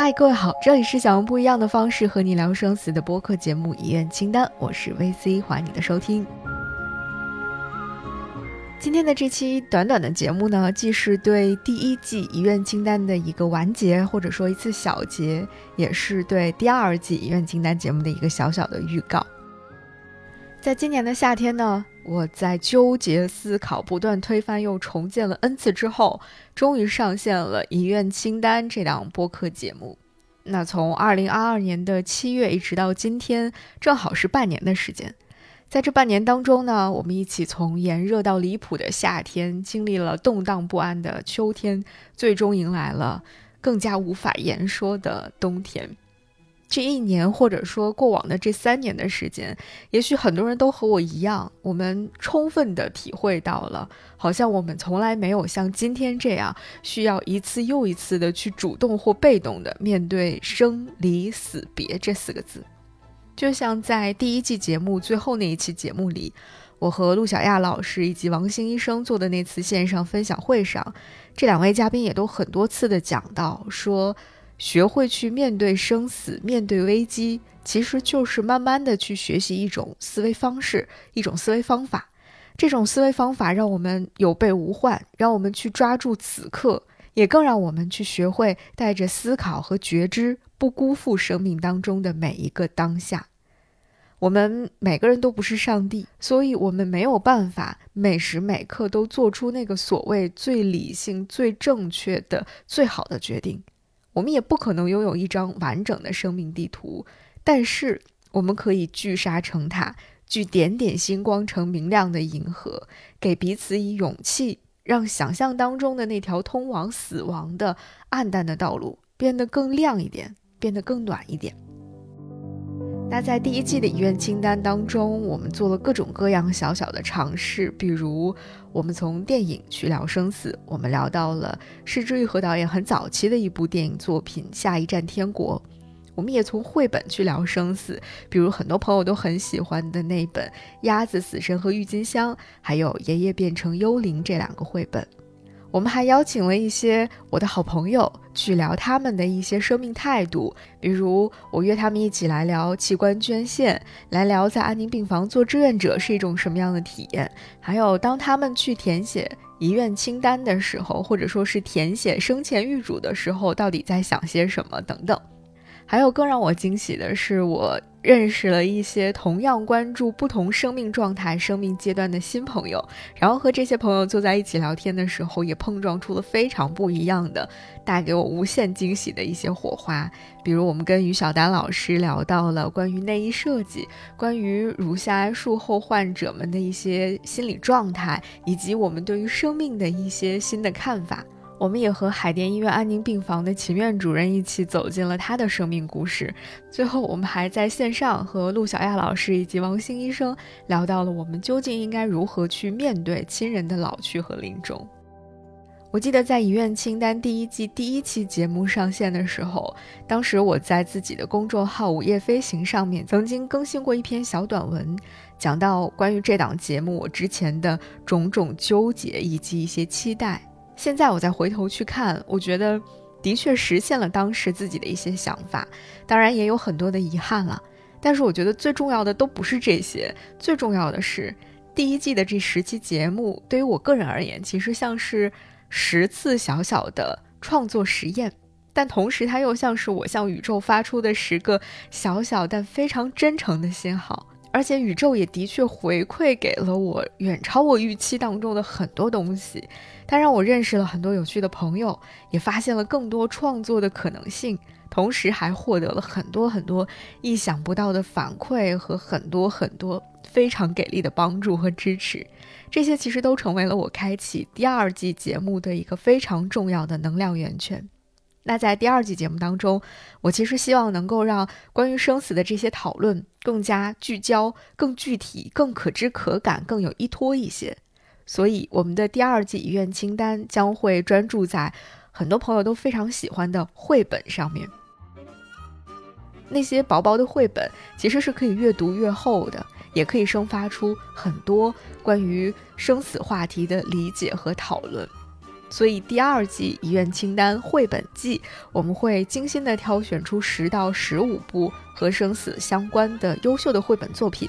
嗨，各位好，这里是想用不一样的方式和你聊生死的播客节目《遗愿清单》，我是 VC，欢迎你的收听。今天的这期短短的节目呢，既是对第一季《遗愿清单》的一个完结，或者说一次小结，也是对第二季《遗愿清单》节目的一个小小的预告。在今年的夏天呢，我在纠结思考、不断推翻又重建了 N 次之后，终于上线了《遗愿清单》这档播客节目。那从二零二二年的七月一直到今天，正好是半年的时间。在这半年当中呢，我们一起从炎热到离谱的夏天，经历了动荡不安的秋天，最终迎来了更加无法言说的冬天。这一年，或者说过往的这三年的时间，也许很多人都和我一样，我们充分的体会到了，好像我们从来没有像今天这样，需要一次又一次的去主动或被动的面对生离死别这四个字。就像在第一季节目最后那一期节目里，我和陆小亚老师以及王兴医生做的那次线上分享会上，这两位嘉宾也都很多次的讲到说。学会去面对生死，面对危机，其实就是慢慢的去学习一种思维方式，一种思维方法。这种思维方法让我们有备无患，让我们去抓住此刻，也更让我们去学会带着思考和觉知，不辜负生命当中的每一个当下。我们每个人都不是上帝，所以我们没有办法每时每刻都做出那个所谓最理性、最正确的、最好的决定。我们也不可能拥有一张完整的生命地图，但是我们可以聚沙成塔，聚点点星光成明亮的银河，给彼此以勇气，让想象当中的那条通往死亡的暗淡的道路变得更亮一点，变得更暖一点。那在第一季的遗愿清单当中，我们做了各种各样小小的尝试，比如我们从电影去聊生死，我们聊到了是之玉和导演很早期的一部电影作品《下一站天国》，我们也从绘本去聊生死，比如很多朋友都很喜欢的那本《鸭子死神和郁金香》，还有《爷爷变成幽灵》这两个绘本。我们还邀请了一些我的好朋友去聊他们的一些生命态度，比如我约他们一起来聊器官捐献，来聊在安宁病房做志愿者是一种什么样的体验，还有当他们去填写遗愿清单的时候，或者说是填写生前预嘱的时候，到底在想些什么等等。还有更让我惊喜的是，我认识了一些同样关注不同生命状态、生命阶段的新朋友，然后和这些朋友坐在一起聊天的时候，也碰撞出了非常不一样的、带给我无限惊喜的一些火花。比如，我们跟于小丹老师聊到了关于内衣设计、关于乳腺癌术后患者们的一些心理状态，以及我们对于生命的一些新的看法。我们也和海淀医院安宁病房的秦院主任一起走进了他的生命故事。最后，我们还在线上和陆小亚老师以及王兴医生聊到了我们究竟应该如何去面对亲人的老去和临终。我记得在遗愿清单第一季第一期节目上线的时候，当时我在自己的公众号“午夜飞行”上面曾经更新过一篇小短文，讲到关于这档节目我之前的种种纠结以及一些期待。现在我再回头去看，我觉得的确实现了当时自己的一些想法，当然也有很多的遗憾了。但是我觉得最重要的都不是这些，最重要的是第一季的这十期节目，对于我个人而言，其实像是十次小小的创作实验，但同时它又像是我向宇宙发出的十个小小但非常真诚的信号。而且宇宙也的确回馈给了我远超我预期当中的很多东西，它让我认识了很多有趣的朋友，也发现了更多创作的可能性，同时还获得了很多很多意想不到的反馈和很多很多非常给力的帮助和支持，这些其实都成为了我开启第二季节目的一个非常重要的能量源泉。那在第二季节目当中，我其实希望能够让关于生死的这些讨论更加聚焦、更具体、更可知可感、更有依托一些。所以，我们的第二季遗愿清单将会专注在很多朋友都非常喜欢的绘本上面。那些薄薄的绘本其实是可以越读越厚的，也可以生发出很多关于生死话题的理解和讨论。所以第二季遗愿清单绘本季，我们会精心的挑选出十到十五部和生死相关的优秀的绘本作品，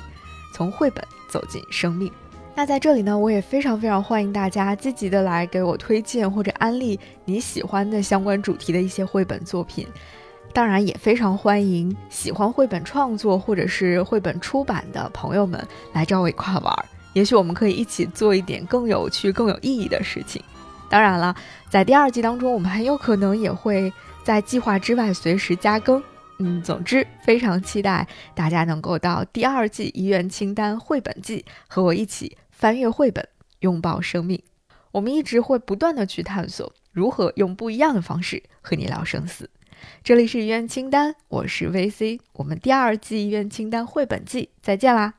从绘本走进生命。那在这里呢，我也非常非常欢迎大家积极的来给我推荐或者安利你喜欢的相关主题的一些绘本作品。当然，也非常欢迎喜欢绘本创作或者是绘本出版的朋友们来找我一块玩儿。也许我们可以一起做一点更有趣、更有意义的事情。当然了，在第二季当中，我们很有可能也会在计划之外随时加更。嗯，总之非常期待大家能够到第二季遗愿清单绘本季和我一起翻阅绘本，拥抱生命。我们一直会不断的去探索如何用不一样的方式和你聊生死。这里是遗愿清单，我是 VC，我们第二季遗愿清单绘本季再见啦。